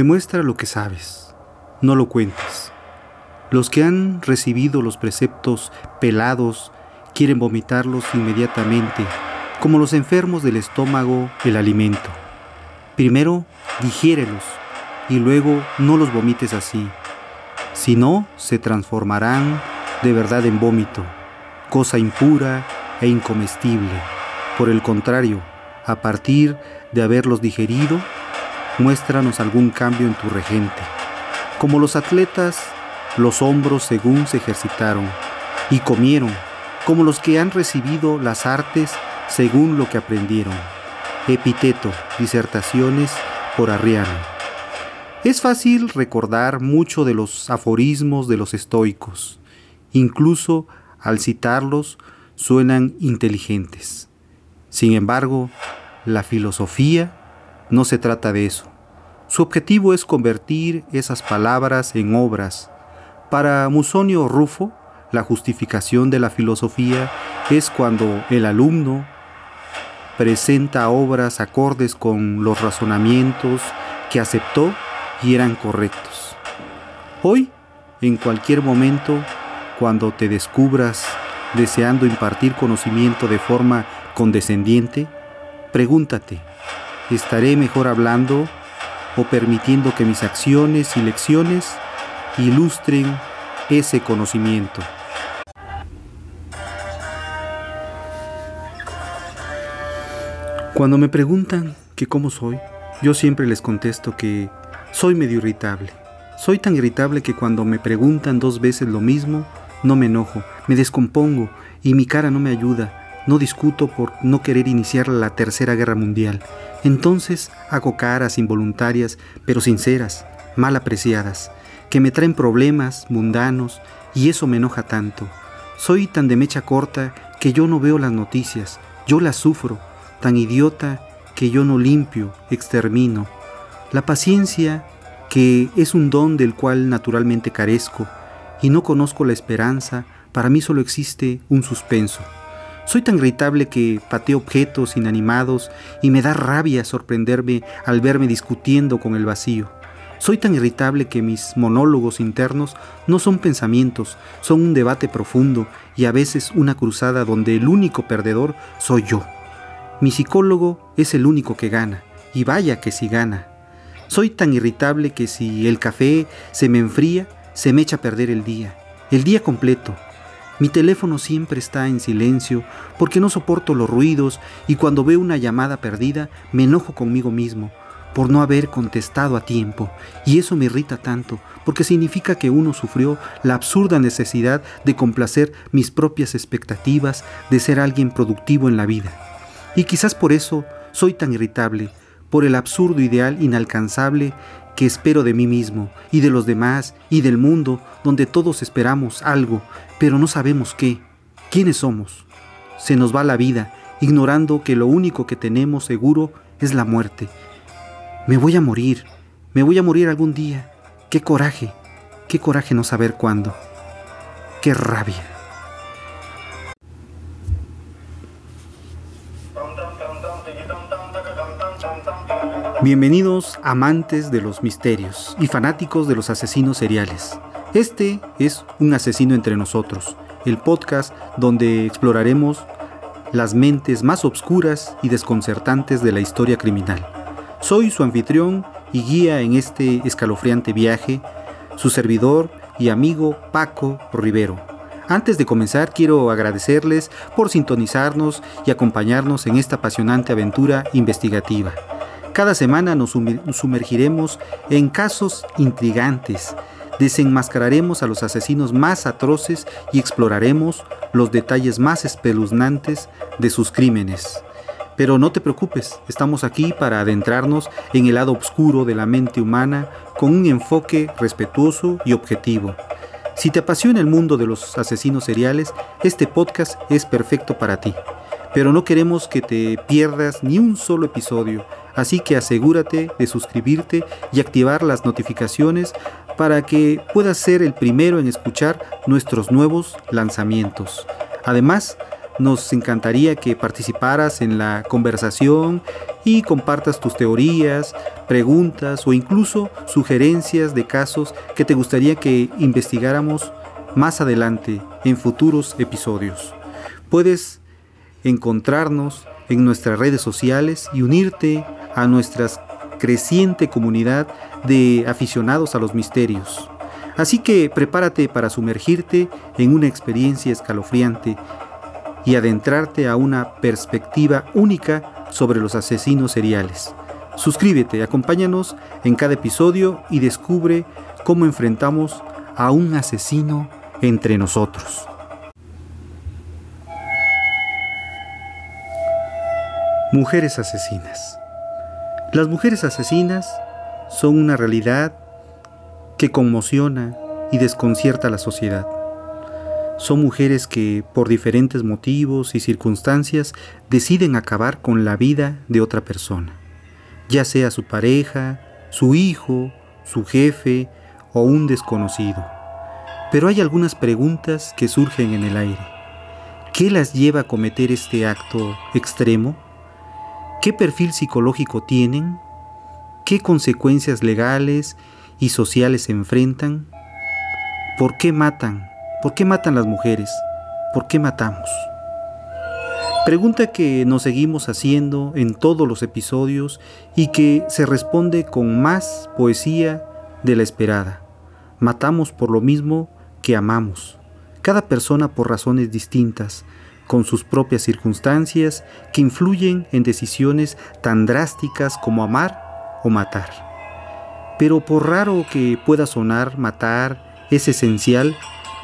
Demuestra lo que sabes, no lo cuentes. Los que han recibido los preceptos pelados quieren vomitarlos inmediatamente, como los enfermos del estómago el alimento. Primero, digiérelos y luego no los vomites así. Si no, se transformarán de verdad en vómito, cosa impura e incomestible. Por el contrario, a partir de haberlos digerido, muéstranos algún cambio en tu regente. Como los atletas, los hombros según se ejercitaron y comieron, como los que han recibido las artes según lo que aprendieron. Epiteto, disertaciones por Arriano. Es fácil recordar mucho de los aforismos de los estoicos. Incluso al citarlos suenan inteligentes. Sin embargo, la filosofía no se trata de eso. Su objetivo es convertir esas palabras en obras. Para Musonio Rufo, la justificación de la filosofía es cuando el alumno presenta obras acordes con los razonamientos que aceptó y eran correctos. Hoy, en cualquier momento, cuando te descubras deseando impartir conocimiento de forma condescendiente, pregúntate, ¿estaré mejor hablando o permitiendo que mis acciones y lecciones ilustren ese conocimiento. Cuando me preguntan que cómo soy, yo siempre les contesto que soy medio irritable. Soy tan irritable que cuando me preguntan dos veces lo mismo, no me enojo, me descompongo y mi cara no me ayuda no discuto por no querer iniciar la Tercera Guerra Mundial. Entonces hago caras involuntarias, pero sinceras, mal apreciadas, que me traen problemas mundanos y eso me enoja tanto. Soy tan de mecha corta que yo no veo las noticias, yo las sufro, tan idiota que yo no limpio, extermino. La paciencia, que es un don del cual naturalmente carezco, y no conozco la esperanza, para mí solo existe un suspenso. Soy tan irritable que pateo objetos inanimados y me da rabia sorprenderme al verme discutiendo con el vacío. Soy tan irritable que mis monólogos internos no son pensamientos, son un debate profundo y a veces una cruzada donde el único perdedor soy yo. Mi psicólogo es el único que gana, y vaya que si gana. Soy tan irritable que si el café se me enfría, se me echa a perder el día, el día completo, mi teléfono siempre está en silencio porque no soporto los ruidos y cuando veo una llamada perdida me enojo conmigo mismo por no haber contestado a tiempo. Y eso me irrita tanto porque significa que uno sufrió la absurda necesidad de complacer mis propias expectativas de ser alguien productivo en la vida. Y quizás por eso soy tan irritable, por el absurdo ideal inalcanzable que espero de mí mismo y de los demás y del mundo donde todos esperamos algo, pero no sabemos qué. ¿Quiénes somos? Se nos va la vida ignorando que lo único que tenemos seguro es la muerte. Me voy a morir, me voy a morir algún día. Qué coraje, qué coraje no saber cuándo. Qué rabia. Bienvenidos amantes de los misterios y fanáticos de los asesinos seriales. Este es Un asesino entre nosotros, el podcast donde exploraremos las mentes más obscuras y desconcertantes de la historia criminal. Soy su anfitrión y guía en este escalofriante viaje, su servidor y amigo Paco Rivero. Antes de comenzar quiero agradecerles por sintonizarnos y acompañarnos en esta apasionante aventura investigativa. Cada semana nos sumergiremos en casos intrigantes, desenmascararemos a los asesinos más atroces y exploraremos los detalles más espeluznantes de sus crímenes. Pero no te preocupes, estamos aquí para adentrarnos en el lado oscuro de la mente humana con un enfoque respetuoso y objetivo. Si te apasiona el mundo de los asesinos seriales, este podcast es perfecto para ti. Pero no queremos que te pierdas ni un solo episodio Así que asegúrate de suscribirte y activar las notificaciones para que puedas ser el primero en escuchar nuestros nuevos lanzamientos. Además, nos encantaría que participaras en la conversación y compartas tus teorías, preguntas o incluso sugerencias de casos que te gustaría que investigáramos más adelante en futuros episodios. Puedes encontrarnos en nuestras redes sociales y unirte a nuestra creciente comunidad de aficionados a los misterios. Así que prepárate para sumergirte en una experiencia escalofriante y adentrarte a una perspectiva única sobre los asesinos seriales. Suscríbete, acompáñanos en cada episodio y descubre cómo enfrentamos a un asesino entre nosotros. Mujeres asesinas. Las mujeres asesinas son una realidad que conmociona y desconcierta a la sociedad. Son mujeres que por diferentes motivos y circunstancias deciden acabar con la vida de otra persona, ya sea su pareja, su hijo, su jefe o un desconocido. Pero hay algunas preguntas que surgen en el aire. ¿Qué las lleva a cometer este acto extremo? ¿Qué perfil psicológico tienen? ¿Qué consecuencias legales y sociales se enfrentan? ¿Por qué matan? ¿Por qué matan las mujeres? ¿Por qué matamos? Pregunta que nos seguimos haciendo en todos los episodios y que se responde con más poesía de la esperada. Matamos por lo mismo que amamos, cada persona por razones distintas, con sus propias circunstancias que influyen en decisiones tan drásticas como amar o matar. Pero por raro que pueda sonar, matar es esencial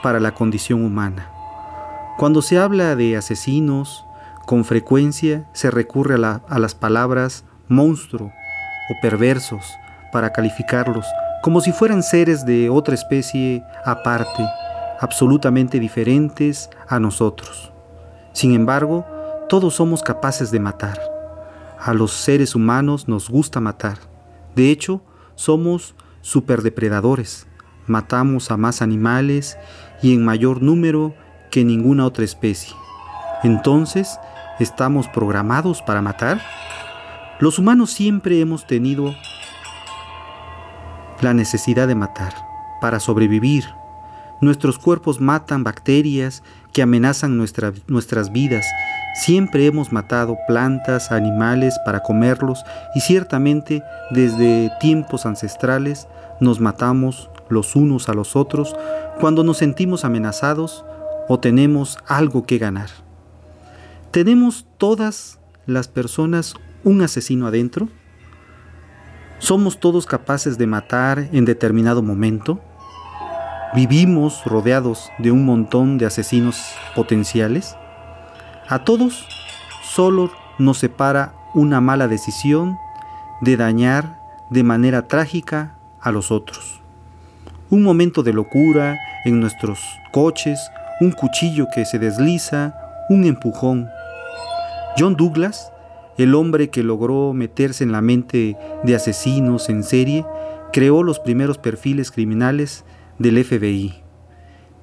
para la condición humana. Cuando se habla de asesinos, con frecuencia se recurre a, a las palabras monstruo o perversos para calificarlos, como si fueran seres de otra especie aparte, absolutamente diferentes a nosotros. Sin embargo, todos somos capaces de matar. A los seres humanos nos gusta matar. De hecho, somos superdepredadores. Matamos a más animales y en mayor número que ninguna otra especie. Entonces, ¿estamos programados para matar? Los humanos siempre hemos tenido la necesidad de matar para sobrevivir. Nuestros cuerpos matan bacterias que amenazan nuestras vidas. Siempre hemos matado plantas, animales para comerlos y ciertamente desde tiempos ancestrales nos matamos los unos a los otros cuando nos sentimos amenazados o tenemos algo que ganar. ¿Tenemos todas las personas un asesino adentro? ¿Somos todos capaces de matar en determinado momento? ¿Vivimos rodeados de un montón de asesinos potenciales? A todos solo nos separa una mala decisión de dañar de manera trágica a los otros. Un momento de locura en nuestros coches, un cuchillo que se desliza, un empujón. John Douglas, el hombre que logró meterse en la mente de asesinos en serie, creó los primeros perfiles criminales del FBI.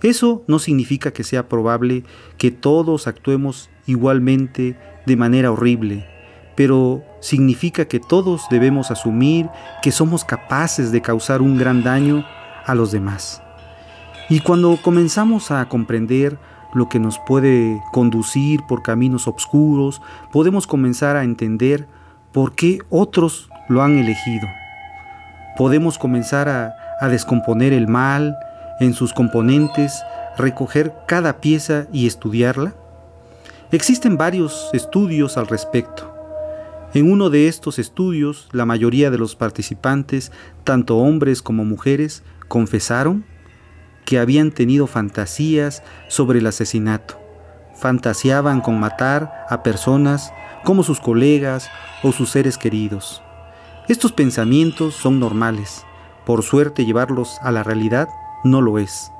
Eso no significa que sea probable que todos actuemos igualmente de manera horrible, pero significa que todos debemos asumir que somos capaces de causar un gran daño a los demás. Y cuando comenzamos a comprender lo que nos puede conducir por caminos oscuros, podemos comenzar a entender por qué otros lo han elegido. Podemos comenzar a, a descomponer el mal en sus componentes, recoger cada pieza y estudiarla. Existen varios estudios al respecto. En uno de estos estudios, la mayoría de los participantes, tanto hombres como mujeres, confesaron que habían tenido fantasías sobre el asesinato. Fantaseaban con matar a personas como sus colegas o sus seres queridos. Estos pensamientos son normales. Por suerte llevarlos a la realidad no lo es.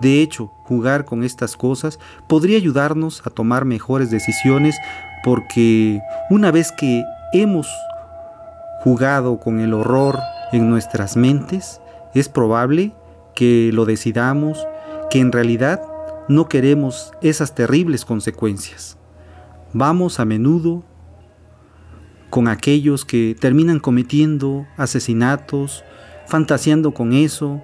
De hecho, jugar con estas cosas podría ayudarnos a tomar mejores decisiones porque una vez que hemos jugado con el horror en nuestras mentes, es probable que lo decidamos, que en realidad no queremos esas terribles consecuencias. Vamos a menudo con aquellos que terminan cometiendo asesinatos, fantaseando con eso,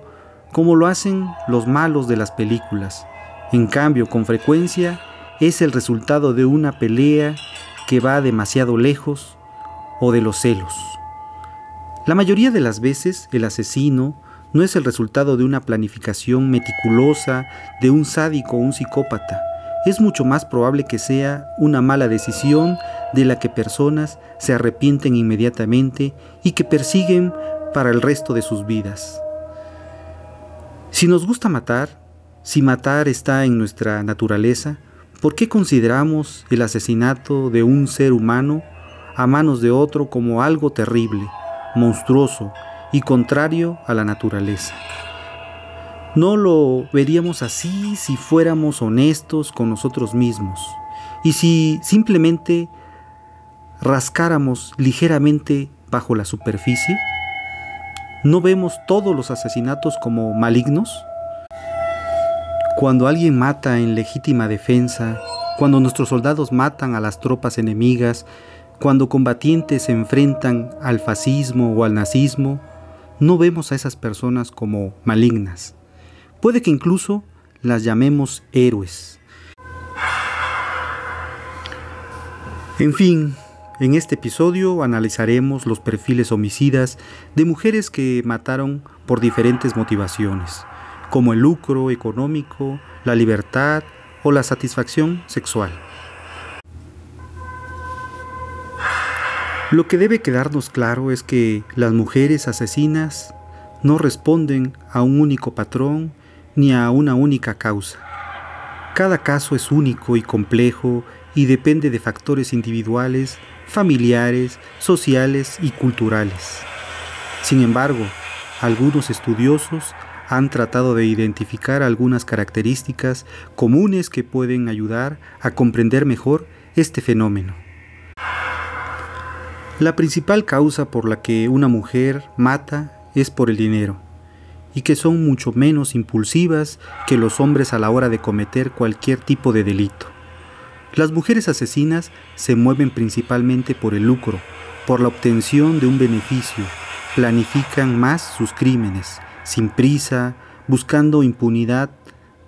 como lo hacen los malos de las películas. En cambio, con frecuencia es el resultado de una pelea que va demasiado lejos o de los celos. La mayoría de las veces el asesino no es el resultado de una planificación meticulosa de un sádico o un psicópata. Es mucho más probable que sea una mala decisión de la que personas se arrepienten inmediatamente y que persiguen para el resto de sus vidas. Si nos gusta matar, si matar está en nuestra naturaleza, ¿por qué consideramos el asesinato de un ser humano a manos de otro como algo terrible, monstruoso y contrario a la naturaleza? No lo veríamos así si fuéramos honestos con nosotros mismos y si simplemente rascáramos ligeramente bajo la superficie. ¿No vemos todos los asesinatos como malignos? Cuando alguien mata en legítima defensa, cuando nuestros soldados matan a las tropas enemigas, cuando combatientes se enfrentan al fascismo o al nazismo, no vemos a esas personas como malignas. Puede que incluso las llamemos héroes. En fin, en este episodio analizaremos los perfiles homicidas de mujeres que mataron por diferentes motivaciones, como el lucro económico, la libertad o la satisfacción sexual. Lo que debe quedarnos claro es que las mujeres asesinas no responden a un único patrón ni a una única causa. Cada caso es único y complejo y depende de factores individuales familiares, sociales y culturales. Sin embargo, algunos estudiosos han tratado de identificar algunas características comunes que pueden ayudar a comprender mejor este fenómeno. La principal causa por la que una mujer mata es por el dinero, y que son mucho menos impulsivas que los hombres a la hora de cometer cualquier tipo de delito. Las mujeres asesinas se mueven principalmente por el lucro, por la obtención de un beneficio, planifican más sus crímenes, sin prisa, buscando impunidad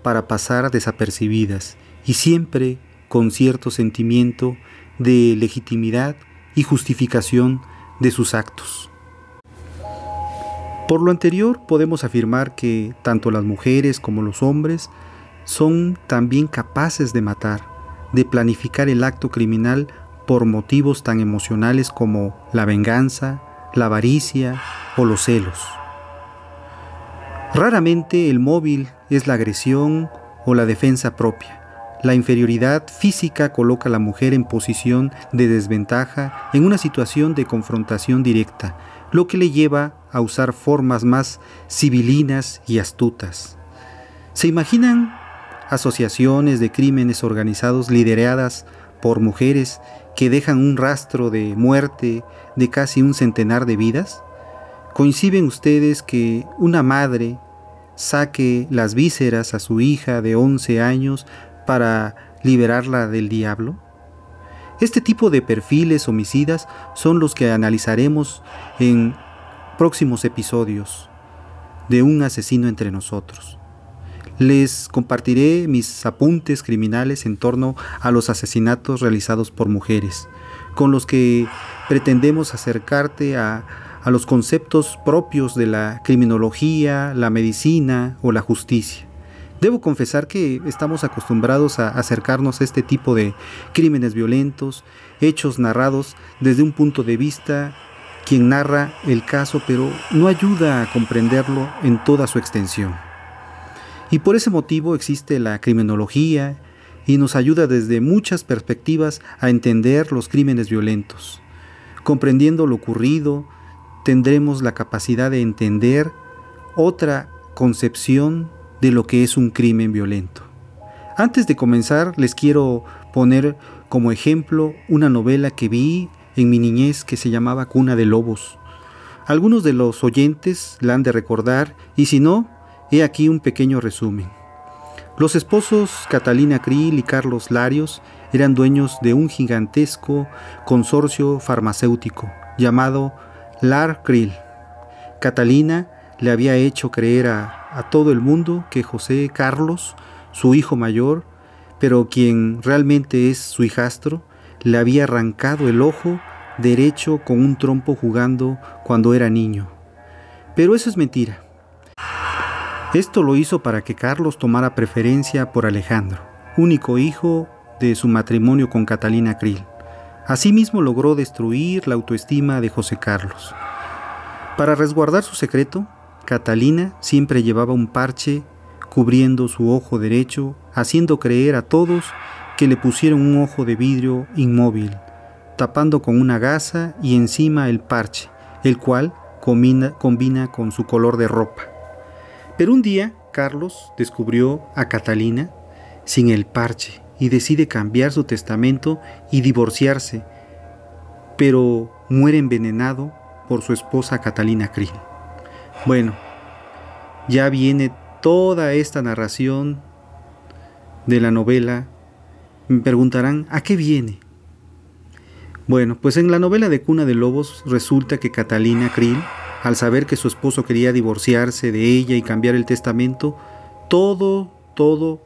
para pasar desapercibidas y siempre con cierto sentimiento de legitimidad y justificación de sus actos. Por lo anterior podemos afirmar que tanto las mujeres como los hombres son también capaces de matar, de planificar el acto criminal por motivos tan emocionales como la venganza, la avaricia o los celos. Raramente el móvil es la agresión o la defensa propia. La inferioridad física coloca a la mujer en posición de desventaja en una situación de confrontación directa, lo que le lleva a usar formas más civilinas y astutas. ¿Se imaginan asociaciones de crímenes organizados lideradas por mujeres que dejan un rastro de muerte de casi un centenar de vidas? ¿Coinciden ustedes que una madre saque las vísceras a su hija de 11 años para liberarla del diablo? Este tipo de perfiles homicidas son los que analizaremos en próximos episodios de Un asesino entre nosotros. Les compartiré mis apuntes criminales en torno a los asesinatos realizados por mujeres, con los que pretendemos acercarte a, los conceptos propios de la criminología, la medicina o la justicia. Debo confesar que estamos acostumbrados a acercarnos a este tipo de crímenes violentos, hechos narrados desde un punto de vista quien narra el caso, pero no ayuda a comprenderlo en toda su extensión. Y por ese motivo existe la criminología y nos ayuda desde muchas perspectivas a entender los crímenes violentos. Comprendiendo lo ocurrido, tendremos la capacidad de entender otra concepción de lo que es un crimen violento. Antes de comenzar, les quiero poner como ejemplo una novela que vi en mi niñez que se llamaba Cuna de Lobos. Algunos de los oyentes la han de recordar y si no, he aquí un pequeño resumen. Los esposos Catalina Krill y Carlos Larios eran dueños de un gigantesco consorcio farmacéutico llamado Lar Krill. Catalina le había hecho creer a, a todo el mundo que José Carlos, su hijo mayor, pero quien realmente es su hijastro, le había arrancado el ojo derecho con un trompo jugando cuando era niño. Pero eso es mentira. Esto lo hizo para que Carlos tomara preferencia por Alejandro, único hijo de su matrimonio con Catalina Krill. Asimismo logró destruir la autoestima de José Carlos. Para resguardar su secreto, Catalina siempre llevaba un parche cubriendo su ojo derecho, haciendo creer a todos que le pusieron un ojo de vidrio inmóvil, tapando con una gasa y encima el parche, el cual combina, combina con su color de ropa. Pero un día Carlos descubrió a Catalina sin el parche y decide cambiar su testamento y divorciarse, pero muere envenenado por su esposa Catalina Krill. Bueno, ya viene toda esta narración de la novela. Me preguntarán, ¿a qué viene? Bueno, pues en la novela de Cuna de Lobos resulta que Catalina Krill, al saber que su esposo quería divorciarse de ella y cambiar el testamento, todo, todo,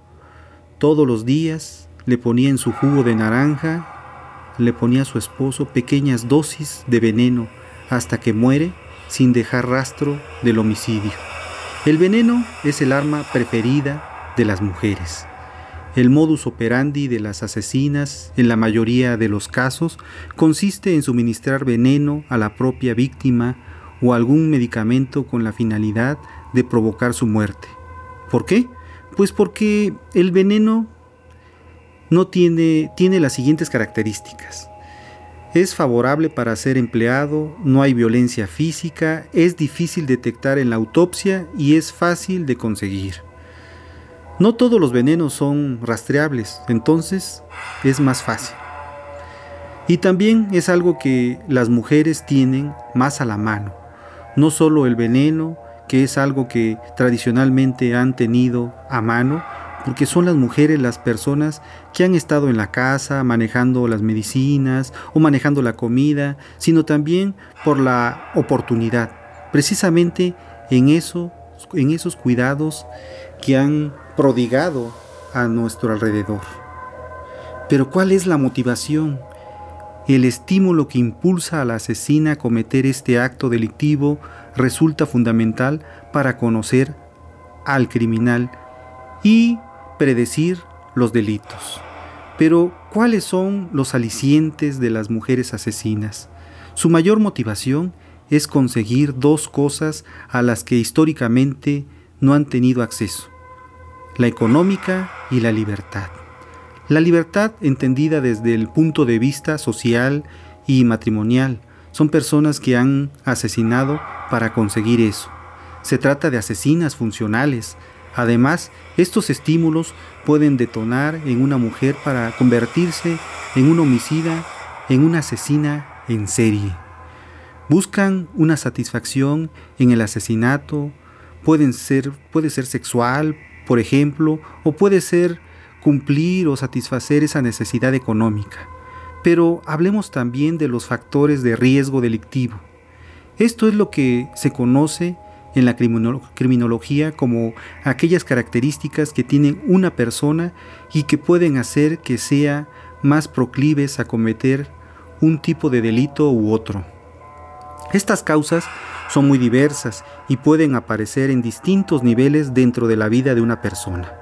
todos los días le ponía en su jugo de naranja, le ponía a su esposo pequeñas dosis de veneno hasta que muere sin dejar rastro del homicidio. El veneno es el arma preferida de las mujeres. El modus operandi de las asesinas, en la mayoría de los casos, consiste en suministrar veneno a la propia víctima o algún medicamento con la finalidad de provocar su muerte. ¿Por qué? Pues porque el veneno no tiene, tiene las siguientes características. Es favorable para ser empleado, no hay violencia física, es difícil detectar en la autopsia y es fácil de conseguir. No todos los venenos son rastreables, entonces es más fácil. Y también es algo que las mujeres tienen más a la mano. No solo el veneno, que es algo que tradicionalmente han tenido a mano, porque son las mujeres las personas que han estado en la casa manejando las medicinas o manejando la comida, sino también por la oportunidad, precisamente en eso, en esos cuidados que han prodigado a nuestro alrededor. Pero ¿cuál es la motivación? El estímulo que impulsa a la asesina a cometer este acto delictivo resulta fundamental para conocer al criminal y predecir los delitos. Pero, ¿cuáles son los alicientes de las mujeres asesinas? Su mayor motivación es conseguir dos cosas a las que históricamente no han tenido acceso, la económica y la libertad. La libertad entendida desde el punto de vista social y matrimonial son personas que han asesinado para conseguir eso. Se trata de asesinas funcionales, Además, estos estímulos pueden detonar en una mujer para convertirse en un homicida, en una asesina en serie. Buscan una satisfacción en el asesinato, puede ser sexual, por ejemplo, o puede ser cumplir o satisfacer esa necesidad económica. Pero hablemos también de los factores de riesgo delictivo. Esto es lo que se conoce en la criminología como aquellas características que tienen una persona y que pueden hacer que sea más proclives a cometer un tipo de delito u otro. Estas causas son muy diversas y pueden aparecer en distintos niveles dentro de la vida de una persona.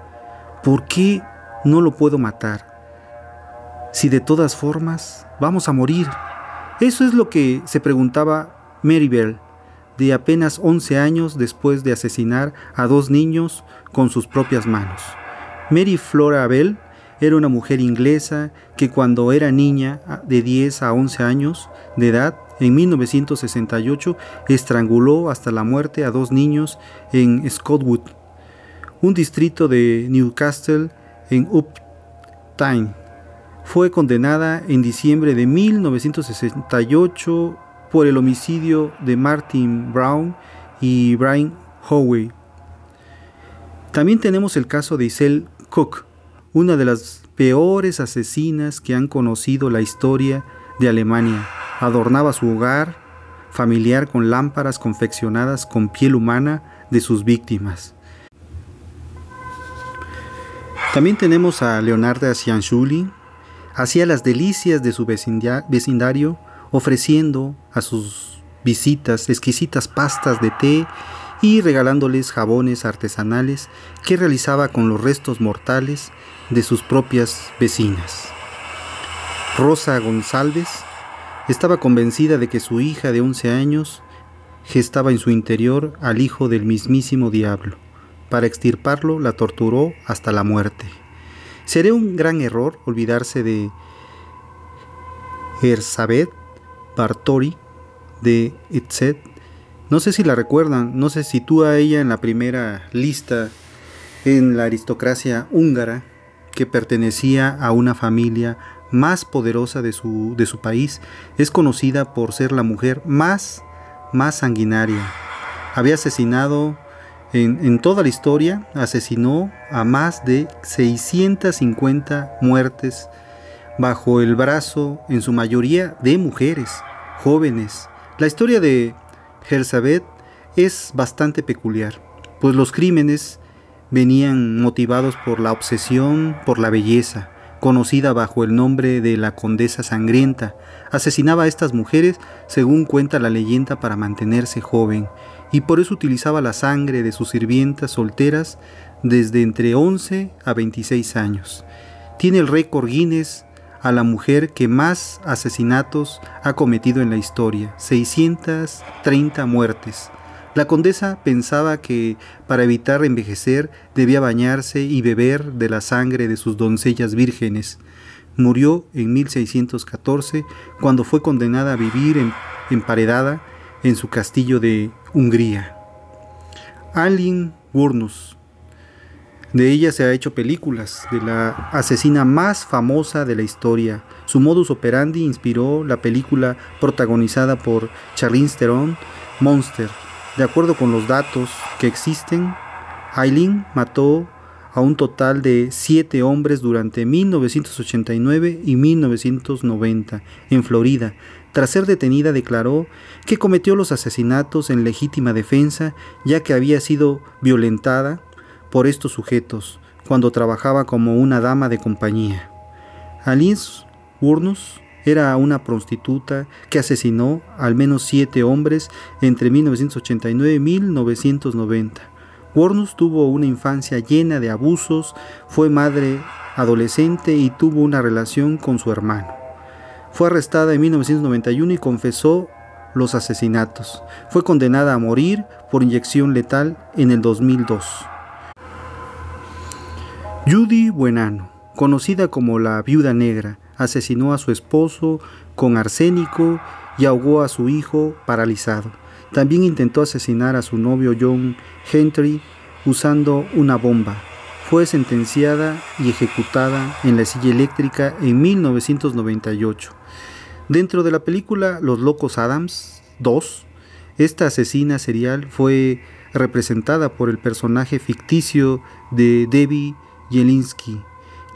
¿Por qué no lo puedo matar? Si de todas formas vamos a morir. Eso es lo que se preguntaba Marybelle de apenas 11 años después de asesinar a dos niños con sus propias manos. Mary Flora Bell era una mujer inglesa que cuando era niña de 10 a 11 años de edad, en 1968, estranguló hasta la muerte a dos niños en Scottwood, un distrito de Newcastle en Uptime. Fue condenada en diciembre de 1968 por el homicidio de Martin Brown y Brian Howey. También tenemos el caso de Isel Cook, una de las peores asesinas que han conocido la historia de Alemania. Adornaba su hogar familiar con lámparas confeccionadas con piel humana de sus víctimas. También tenemos a Leonarda Cianciulli, hacía las delicias de su vecindario ofreciendo a sus visitas exquisitas pastas de té y regalándoles jabones artesanales que realizaba con los restos mortales de sus propias vecinas. Rosa González estaba convencida de que su hija de 11 años gestaba en su interior al hijo del mismísimo diablo. Para extirparlo la torturó hasta la muerte. Sería un gran error olvidarse de Erzabet Bartori de Itzet. No sé si la recuerdan, no se sitúa ella en la primera lista en la aristocracia húngara que pertenecía a una familia más poderosa de su, de su país. Es conocida por ser la mujer más, más sanguinaria. Había asesinado en, toda la historia, asesinó a más de 650 muertes bajo el brazo, en su mayoría de mujeres jóvenes. La historia de Gersabet es bastante peculiar, pues los crímenes venían motivados por la obsesión por la belleza, conocida bajo el nombre de la Condesa Sangrienta. Asesinaba a estas mujeres, según cuenta la leyenda, para mantenerse joven, y por eso utilizaba la sangre de sus sirvientas solteras desde entre 11 a 26 años. Tiene el récord Guinness a la mujer que más asesinatos ha cometido en la historia, 630 muertes. La condesa pensaba que para evitar envejecer debía bañarse y beber de la sangre de sus doncellas vírgenes. Murió en 1614 cuando fue condenada a vivir emparedada en su castillo de Hungría. Alin Burnus de ella se ha hecho películas, de la asesina más famosa de la historia. Su modus operandi inspiró la película protagonizada por Charlize Theron, Monster. De acuerdo con los datos que existen, Aileen mató a un total de siete hombres durante 1989 y 1990 en Florida. Tras ser detenida declaró que cometió los asesinatos en legítima defensa ya que había sido violentada por estos sujetos cuando trabajaba como una dama de compañía. Alice Burnus era una prostituta que asesinó al menos siete hombres entre 1989 y 1990. Wurnus tuvo una infancia llena de abusos, fue madre adolescente y tuvo una relación con su hermano. Fue arrestada en 1991 y confesó los asesinatos. Fue condenada a morir por inyección letal en el 2002. Judy Buenano, conocida como la Viuda Negra, asesinó a su esposo con arsénico y ahogó a su hijo paralizado. También intentó asesinar a su novio John Gentry usando una bomba. Fue sentenciada y ejecutada en la silla eléctrica en 1998. Dentro de la película Los Locos Adams 2, esta asesina serial fue representada por el personaje ficticio de Debbie Jelinski,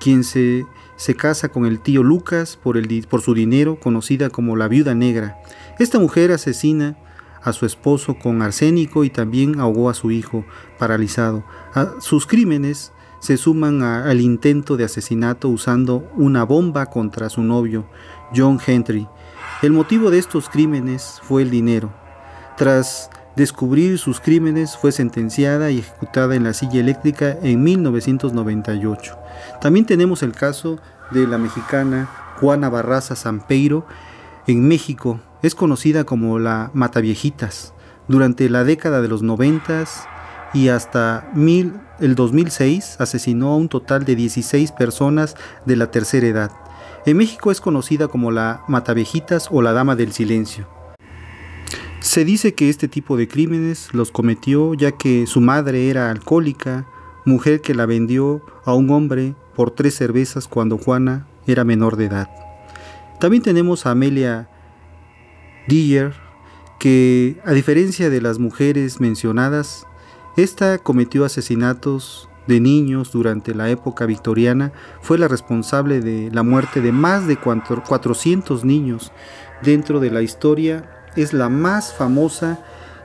quien se se casa con el tío Lucas por, el, por su dinero, conocida como la viuda negra. Esta mujer asesina a su esposo con arsénico y también ahogó a su hijo paralizado. A sus crímenes se suman al intento de asesinato usando una bomba contra su novio, John Henry. El motivo de estos crímenes fue el dinero. Tras descubrir sus crímenes, fue sentenciada y ejecutada en la silla eléctrica en 1998. También tenemos el caso de la mexicana Juana Barraza Sampeiro en México. Es conocida como la Mataviejitas. Durante la década de los 90 y hasta el 2006 asesinó a un total de 16 personas de la tercera edad. En México es conocida como la Mataviejitas o la Dama del Silencio. Se dice que este tipo de crímenes los cometió ya que su madre era alcohólica, mujer que la vendió a un hombre por tres cervezas cuando Juana era menor de edad. También tenemos a Amelia Dyer, que a diferencia de las mujeres mencionadas, esta cometió asesinatos de niños durante la época victoriana, fue la responsable de la muerte de más de 400 niños. Dentro de la historia, es la más famosa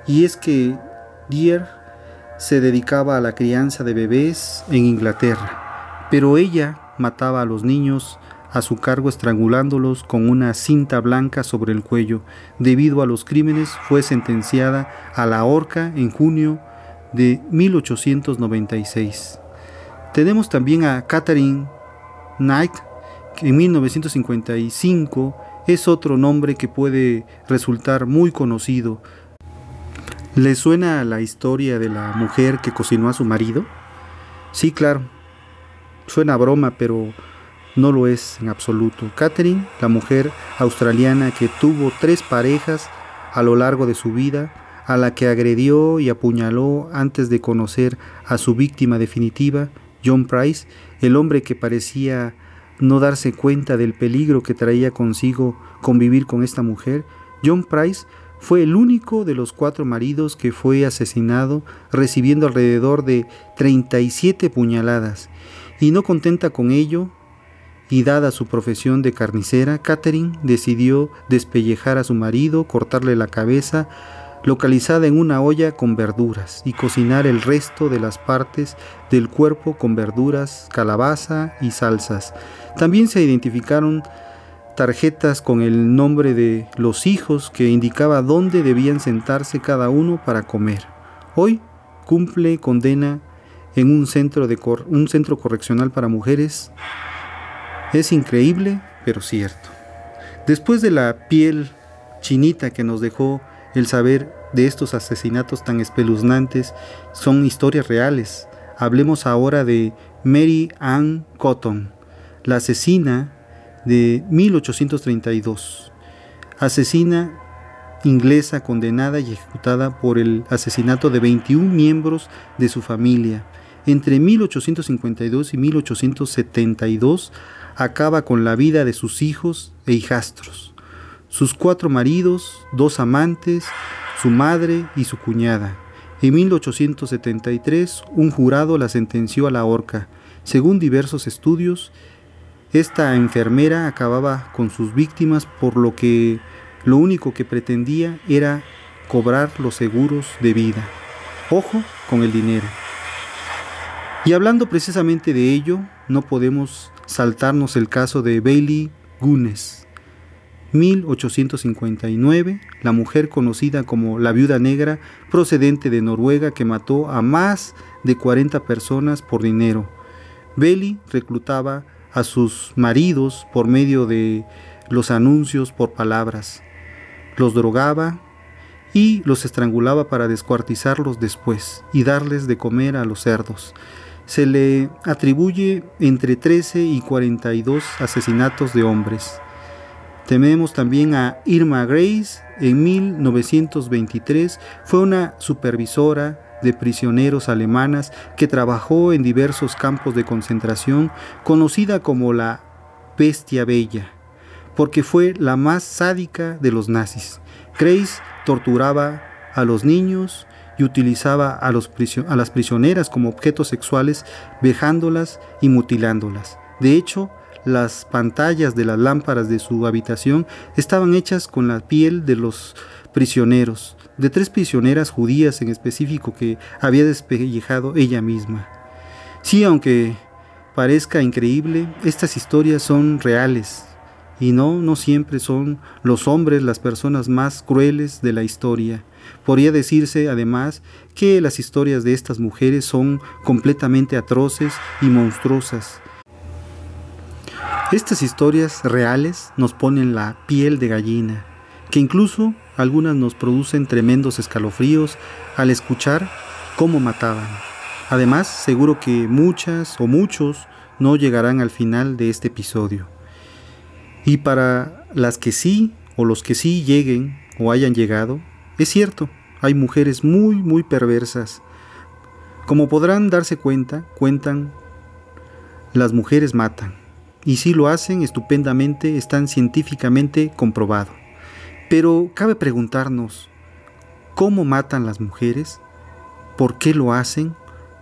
y es que Dyer se dedicaba a la crianza de bebés en Inglaterra, pero ella mataba a los niños a su cargo estrangulándolos con una cinta blanca sobre el cuello. Debido a los crímenes fue sentenciada a la horca en junio de 1896. Tenemos también a Catherine Knight, que en 1955 es otro nombre que puede resultar muy conocido. ¿Le suena la historia de la mujer que cocinó a su marido? Sí, claro. Suena broma, pero no lo es en absoluto. Catherine, la mujer australiana que tuvo tres parejas a lo largo de su vida, a la que agredió y apuñaló antes de conocer a su víctima definitiva, John Price, el hombre que parecía no darse cuenta del peligro que traía consigo convivir con esta mujer, John Price fue el único de los cuatro maridos que fue asesinado recibiendo alrededor de 37 puñaladas. Y no contenta con ello, y dada su profesión de carnicera, Catherine decidió despellejar a su marido, cortarle la cabeza, localizada en una olla con verduras y cocinar el resto de las partes del cuerpo con verduras, calabaza y salsas. También se identificaron tarjetas con el nombre de los hijos que indicaba dónde debían sentarse cada uno para comer. Hoy cumple condena en un centro, de un centro correccional para mujeres. Es increíble, pero cierto. Después de la piel chinita que nos dejó el saber de estos asesinatos tan espeluznantes son historias reales. Hablemos ahora de Mary Ann Cotton, la asesina de 1832. Asesina inglesa condenada y ejecutada por el asesinato de 21 miembros de su familia. Entre 1852 y 1872 acaba con la vida de sus hijos e hijastros sus cuatro maridos, dos amantes, su madre y su cuñada. En 1873 un jurado la sentenció a la horca. Según diversos estudios, esta enfermera acababa con sus víctimas por lo que lo único que pretendía era cobrar los seguros de vida. Ojo con el dinero. Y hablando precisamente de ello, no podemos saltarnos el caso de Bailey Gunes, 1859, la mujer conocida como la viuda negra procedente de Noruega que mató a más de 40 personas por dinero. Belly reclutaba a sus maridos por medio de los anuncios por palabras, los drogaba y los estrangulaba para descuartizarlos después y darles de comer a los cerdos. Se le atribuye entre 13 y 42 asesinatos de hombres. Tenemos también a Irma Grace, en 1923 fue una supervisora de prisioneros alemanas que trabajó en diversos campos de concentración, conocida como la Bestia Bella, porque fue la más sádica de los nazis. Grace torturaba a los niños y utilizaba a, las prisioneras como objetos sexuales, vejándolas y mutilándolas. De hecho, las pantallas de las lámparas de su habitación estaban hechas con la piel de los prisioneros, de tres prisioneras judías en específico que había despellejado ella misma. Sí, aunque parezca increíble, estas historias son reales y no, no siempre son los hombres las personas más crueles de la historia. Podría decirse además que las historias de estas mujeres son completamente atroces y monstruosas. Estas historias reales nos ponen la piel de gallina, que incluso algunas nos producen tremendos escalofríos al escuchar cómo mataban. Además, seguro que muchas o muchos no llegarán al final de este episodio. Y para las que sí o los que sí lleguen o hayan llegado, es cierto, hay mujeres muy, muy perversas. Como podrán darse cuenta, cuentan, las mujeres matan. Y si lo hacen estupendamente, están científicamente comprobado. Pero cabe preguntarnos, ¿cómo matan las mujeres? ¿Por qué lo hacen?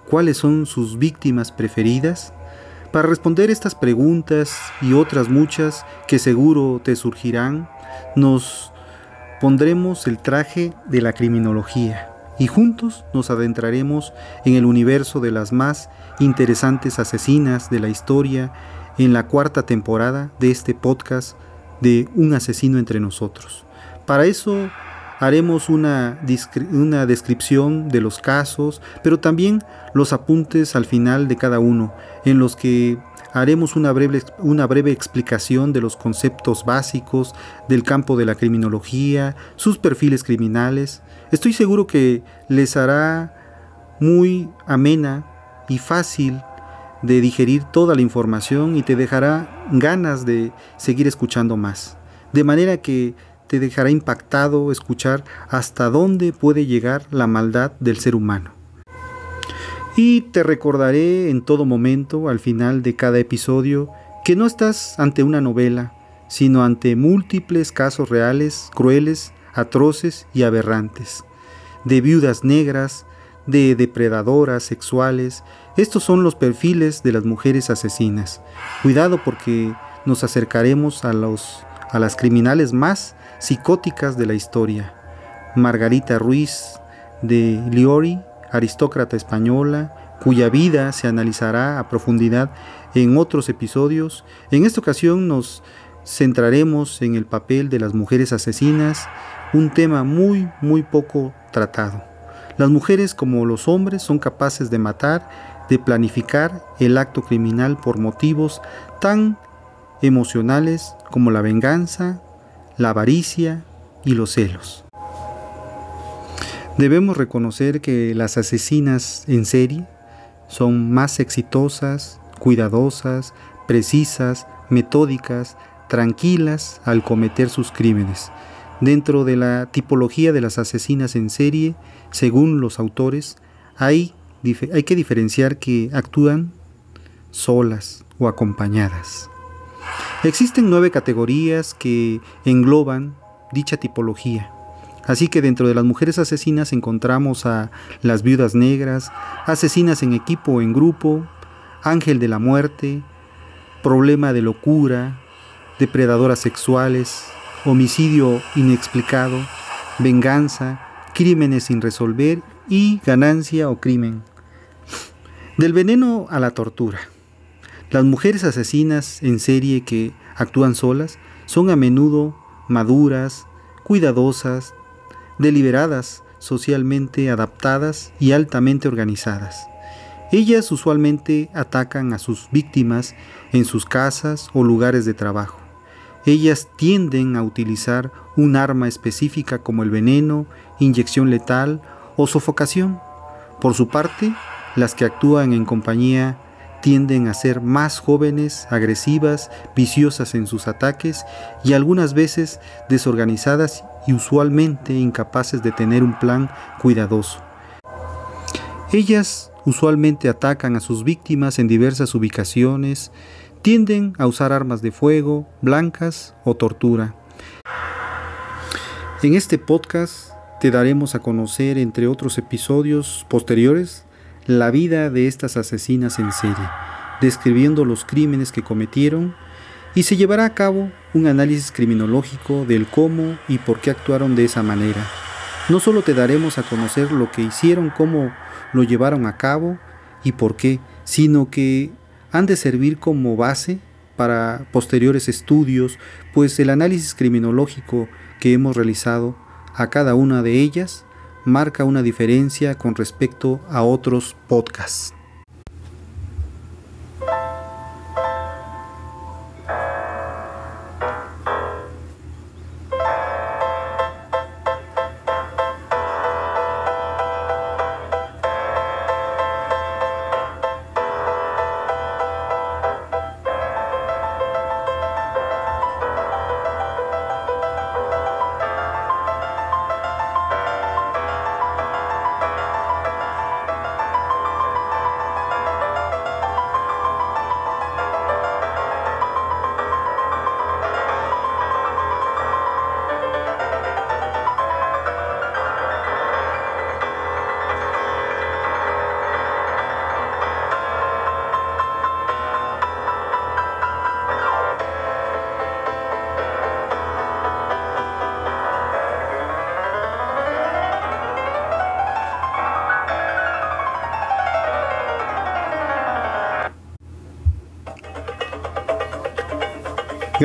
¿Cuáles son sus víctimas preferidas? Para responder estas preguntas y otras muchas que seguro te surgirán, nos pondremos el traje de la criminología y juntos nos adentraremos en el universo de las más interesantes asesinas de la historia en la cuarta temporada de este podcast de Un asesino entre nosotros. Para eso haremos una, una, descripción de los casos, pero también los apuntes al final de cada uno, en los que haremos una breve, una breve explicación de los conceptos básicos del campo de la criminología, sus perfiles criminales. Estoy seguro que les hará muy amena y fácil de digerir toda la información y te dejará ganas de seguir escuchando más. De manera que te dejará impactado escuchar hasta dónde puede llegar la maldad del ser humano. Y te recordaré en todo momento, al final de cada episodio, que no estás ante una novela, sino ante múltiples casos reales, crueles, atroces y aberrantes, de viudas negras, de depredadoras sexuales. Estos son los perfiles de las mujeres asesinas. Cuidado porque nos acercaremos a, a las criminales más psicóticas de la historia. Margarita Ruiz de Liori, aristócrata española, cuya vida se analizará a profundidad en otros episodios. En esta ocasión nos centraremos en el papel de las mujeres asesinas, un tema muy, muy poco tratado. Las mujeres como los hombres son capaces de matar, de planificar el acto criminal por motivos tan emocionales como la venganza, la avaricia y los celos. Debemos reconocer que las asesinas en serie son más exitosas, cuidadosas, precisas, metódicas, tranquilas al cometer sus crímenes. Dentro de la tipología de las asesinas en serie, según los autores, hay, hay que diferenciar que actúan solas o acompañadas. Existen nueve categorías que engloban dicha tipología. Así que dentro de las mujeres asesinas encontramos a las viudas negras, asesinas en equipo o en grupo, ángel de la muerte, problema de locura, depredadoras sexuales, homicidio inexplicado, venganza, crímenes sin resolver y ganancia o crimen. Del veneno a la tortura. Las mujeres asesinas en serie que actúan solas son a menudo maduras, cuidadosas, deliberadas, socialmente adaptadas y altamente organizadas. Ellas usualmente atacan a sus víctimas en sus casas o lugares de trabajo. Ellas tienden a utilizar un arma específica como el veneno, inyección letal o sofocación. Por su parte, las que actúan en compañía tienden a ser más jóvenes, agresivas, viciosas en sus ataques y algunas veces desorganizadas y usualmente incapaces de tener un plan cuidadoso. Ellas usualmente atacan a sus víctimas en diversas ubicaciones, tienden a usar armas de fuego, blancas o tortura. En este podcast te daremos a conocer, entre otros episodios posteriores, la vida de estas asesinas en serie, describiendo los crímenes que cometieron y se llevará a cabo un análisis criminológico del cómo y por qué actuaron de esa manera. No solo te daremos a conocer lo que hicieron, cómo lo llevaron a cabo y por qué, sino que han de servir como base para posteriores estudios, pues el análisis criminológico que hemos realizado a cada una de ellas marca una diferencia con respecto a otros podcasts.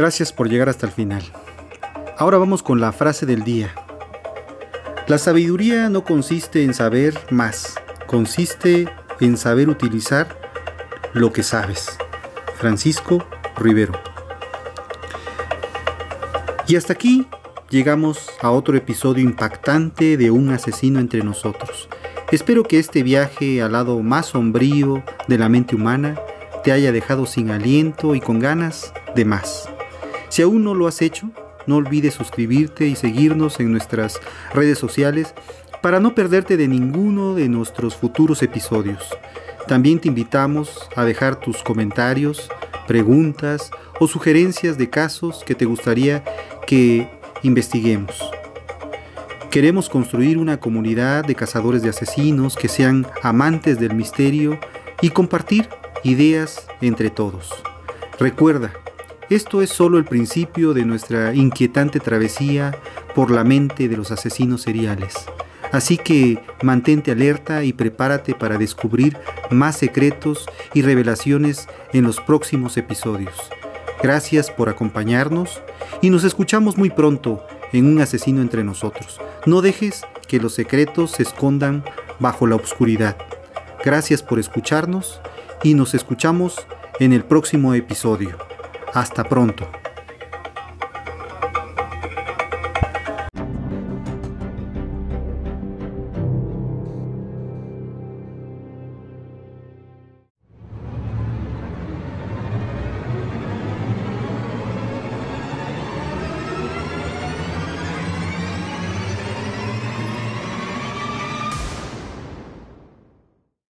Gracias por llegar hasta el final. Ahora vamos con la frase del día. La sabiduría no consiste en saber más, consiste en saber utilizar lo que sabes. Francisco Rivero. Y hasta aquí llegamos a otro episodio impactante de un asesino entre nosotros. Espero que este viaje al lado más sombrío de la mente humana te haya dejado sin aliento y con ganas de más. Si aún no lo has hecho, no olvides suscribirte y seguirnos en nuestras redes sociales para no perderte de ninguno de nuestros futuros episodios. También te invitamos a dejar tus comentarios, preguntas o sugerencias de casos que te gustaría que investiguemos. Queremos construir una comunidad de cazadores de asesinos que sean amantes del misterio y compartir ideas entre todos. Recuerda, esto es solo el principio de nuestra inquietante travesía por la mente de los asesinos seriales. Así que mantente alerta y prepárate para descubrir más secretos y revelaciones en los próximos episodios. Gracias por acompañarnos y nos escuchamos muy pronto en Un asesino entre nosotros. No dejes que los secretos se escondan bajo la oscuridad. Gracias por escucharnos y nos escuchamos en el próximo episodio. Hasta pronto.